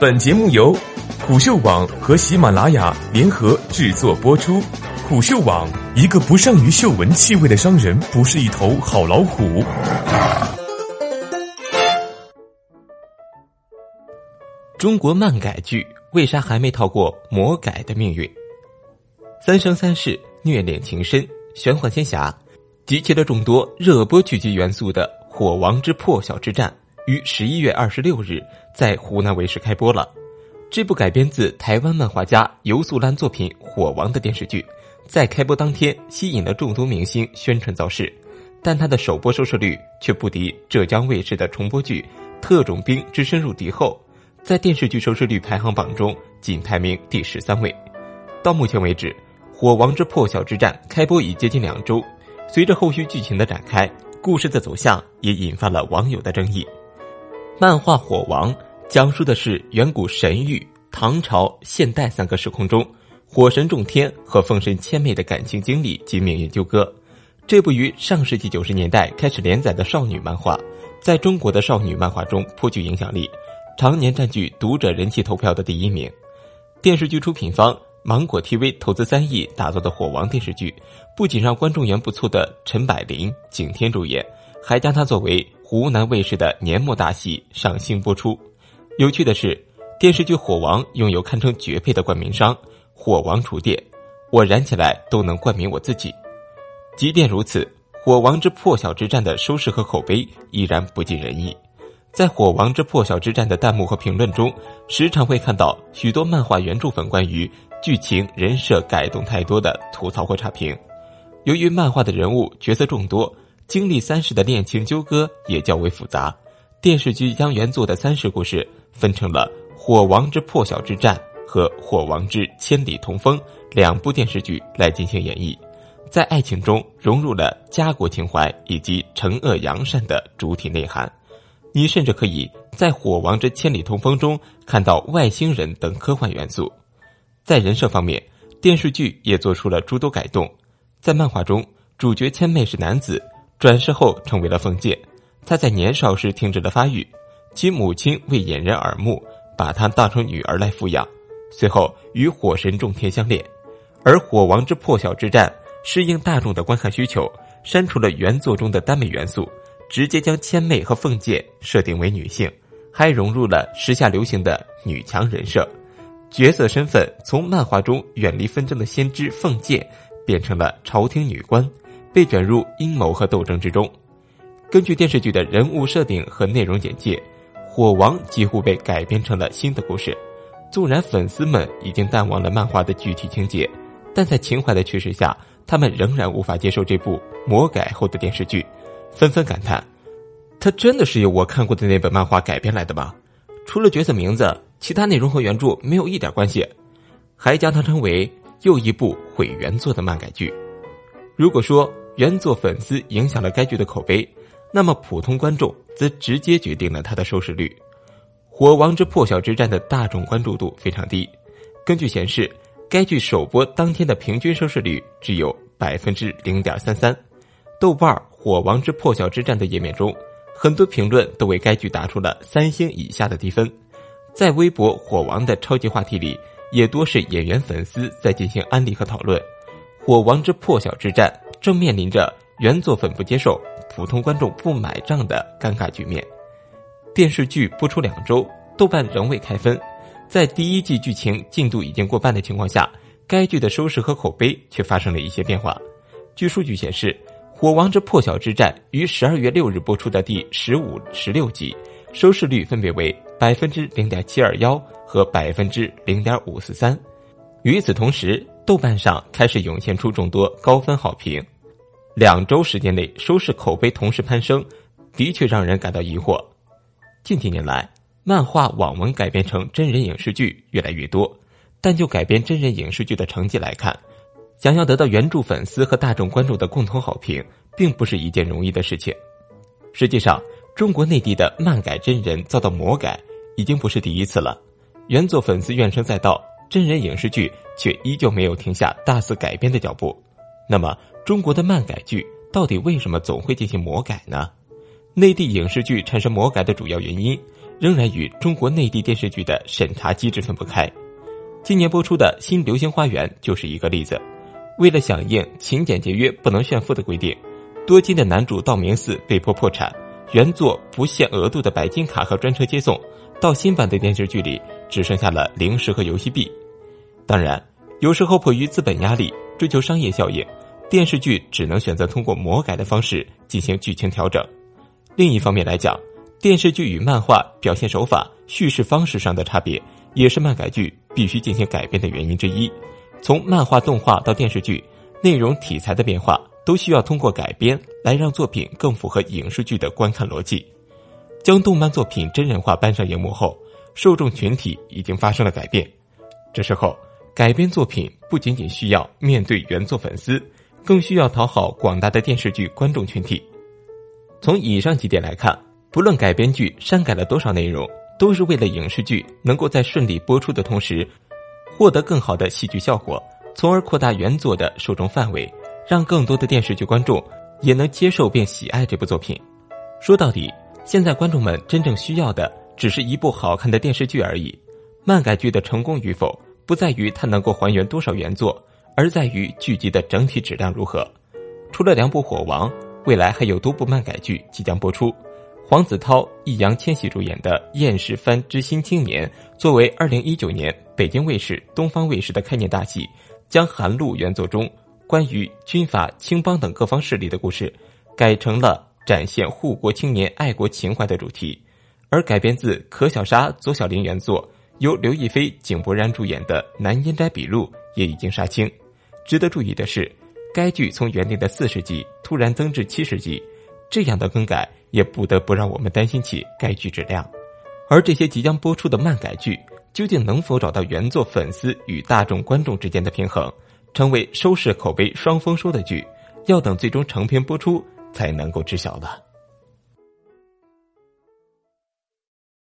本节目由虎嗅网和喜马拉雅联合制作播出。虎嗅网：一个不善于嗅闻气味的商人，不是一头好老虎。中国漫改剧为啥还没逃过魔改的命运？三生三世、虐恋情深、玄幻仙侠，集齐了众多热播剧集元素的《火王之破晓之战》。于十一月二十六日在湖南卫视开播了。这部改编自台湾漫画家游素兰作品《火王》的电视剧，在开播当天吸引了众多明星宣传造势，但它的首播收视率却不敌浙江卫视的重播剧《特种兵之深入敌后》，在电视剧收视率排行榜中仅排名第十三位。到目前为止，《火王之破晓之战》开播已接近两周，随着后续剧情的展开，故事的走向也引发了网友的争议。漫画《火王》讲述的是远古神域、唐朝、现代三个时空中火神众天和风神千妹的感情经历及命运纠葛。这部于上世纪九十年代开始连载的少女漫画，在中国的少女漫画中颇具影响力，常年占据读者人气投票的第一名。电视剧出品方芒果 TV 投资三亿打造的《火王》电视剧，不仅让观众缘不错的陈柏霖、景天主演，还将它作为。湖南卫视的年末大戏上新播出。有趣的是，电视剧《火王》拥有堪称绝配的冠名商“火王厨电”，我燃起来都能冠名我自己。即便如此，《火王之破晓之战》的收视和口碑依然不尽人意。在《火王之破晓之战》的弹幕和评论中，时常会看到许多漫画原著粉关于剧情人设改动太多的吐槽或差评。由于漫画的人物角色众多。经历三世的恋情纠葛也较为复杂，电视剧将原作的三世故事分成了《火王之破晓之战》和《火王之千里同风》两部电视剧来进行演绎，在爱情中融入了家国情怀以及惩恶扬善的主体内涵。你甚至可以在《火王之千里同风》中看到外星人等科幻元素。在人设方面，电视剧也做出了诸多改动，在漫画中，主角千妹是男子。转世后成为了凤剑，他在年少时停止了发育，其母亲为掩人耳目，把他当成女儿来抚养，随后与火神种田相恋，而火王之破晓之战适应大众的观看需求，删除了原作中的耽美元素，直接将千妹和凤剑设定为女性，还融入了时下流行的女强人设，角色身份从漫画中远离纷争的先知凤剑，变成了朝廷女官。被卷入阴谋和斗争之中。根据电视剧的人物设定和内容简介，火王几乎被改编成了新的故事。纵然粉丝们已经淡忘了漫画的具体情节，但在情怀的驱使下，他们仍然无法接受这部魔改后的电视剧，纷纷感叹：“它真的是由我看过的那本漫画改编来的吗？除了角色名字，其他内容和原著没有一点关系。”还将它称为又一部毁原作的漫改剧。如果说原作粉丝影响了该剧的口碑，那么普通观众则直接决定了它的收视率。《火王之破晓之战》的大众关注度非常低，根据显示，该剧首播当天的平均收视率只有百分之零点三三。豆瓣《火王之破晓之战》的页面中，很多评论都为该剧打出了三星以下的低分。在微博“火王”的超级话题里，也多是演员粉丝在进行安利和讨论。《火王之破晓之战》正面临着原作粉不接受、普通观众不买账的尴尬局面。电视剧播出两周，豆瓣仍未开分，在第一季剧情进度已经过半的情况下，该剧的收视和口碑却发生了一些变化。据数据显示，《火王之破晓之战》于十二月六日播出的第十五、十六集，收视率分别为百分之零点七二幺和百分之零点五四三。与此同时，豆瓣上开始涌现出众多高分好评，两周时间内收视口碑同时攀升，的确让人感到疑惑。近几年来，漫画网文改编成真人影视剧越来越多，但就改编真人影视剧的成绩来看，想要得到原著粉丝和大众观众的共同好评，并不是一件容易的事情。实际上，中国内地的漫改真人遭到魔改已经不是第一次了，原作粉丝怨声载道。真人影视剧却依旧没有停下大肆改编的脚步，那么中国的漫改剧到底为什么总会进行魔改呢？内地影视剧产生魔改的主要原因，仍然与中国内地电视剧的审查机制分不开。今年播出的新《流星花园》就是一个例子。为了响应勤俭节约不能炫富的规定，多金的男主道明寺被迫破产，原作不限额度的白金卡和专车接送，到新版的电视剧里只剩下了零食和游戏币。当然，有时候迫于资本压力，追求商业效应，电视剧只能选择通过魔改的方式进行剧情调整。另一方面来讲，电视剧与漫画表现手法、叙事方式上的差别，也是漫改剧必须进行改编的原因之一。从漫画动画到电视剧，内容题材的变化都需要通过改编来让作品更符合影视剧的观看逻辑。将动漫作品真人化搬上荧幕后，受众群体已经发生了改变。这时候，改编作品不仅仅需要面对原作粉丝，更需要讨好广大的电视剧观众群体。从以上几点来看，不论改编剧删改了多少内容，都是为了影视剧能够在顺利播出的同时。获得更好的戏剧效果，从而扩大原作的受众范围，让更多的电视剧观众也能接受并喜爱这部作品。说到底，现在观众们真正需要的只是一部好看的电视剧而已。漫改剧的成功与否，不在于它能够还原多少原作，而在于剧集的整体质量如何。除了两部《火王》，未来还有多部漫改剧即将播出。黄子韬、易烊千玺主演的《厌世番之新青年》作为二零一九年北京卫视、东方卫视的开年大戏，将韩露原作中关于军阀、青帮等各方势力的故事，改成了展现护国青年爱国情怀的主题。而改编自可小沙、左小玲原作，由刘亦菲、井柏然主演的《南烟斋笔录》也已经杀青。值得注意的是，该剧从原定的四十集突然增至七十集。这样的更改也不得不让我们担心起该剧质量，而这些即将播出的漫改剧究竟能否找到原作粉丝与大众观众之间的平衡，成为收视口碑双丰收的剧，要等最终成片播出才能够知晓了。